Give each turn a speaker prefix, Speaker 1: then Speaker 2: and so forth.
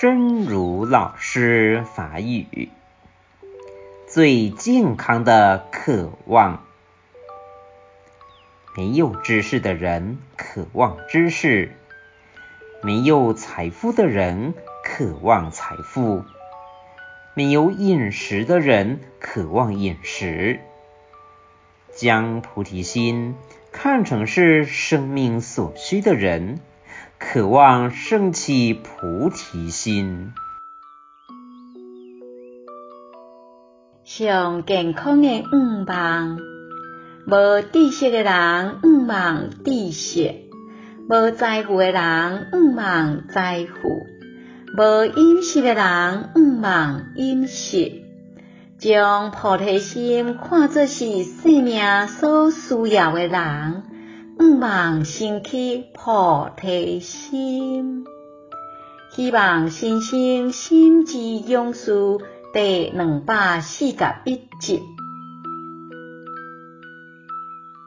Speaker 1: 真如老师法语，最健康的渴望。没有知识的人渴望知识，没有财富的人渴望财富，没有饮食的人渴望饮食。将菩提心看成是生命所需的人，渴望升起菩提心。
Speaker 2: 上健康的愿望，无知识的人愿望知识，无财富的人愿望财富，无饮食的人愿望饮食。将菩提心看作是生命所需要的人，望升起菩提心。希望新生心之勇士第两百四十一集。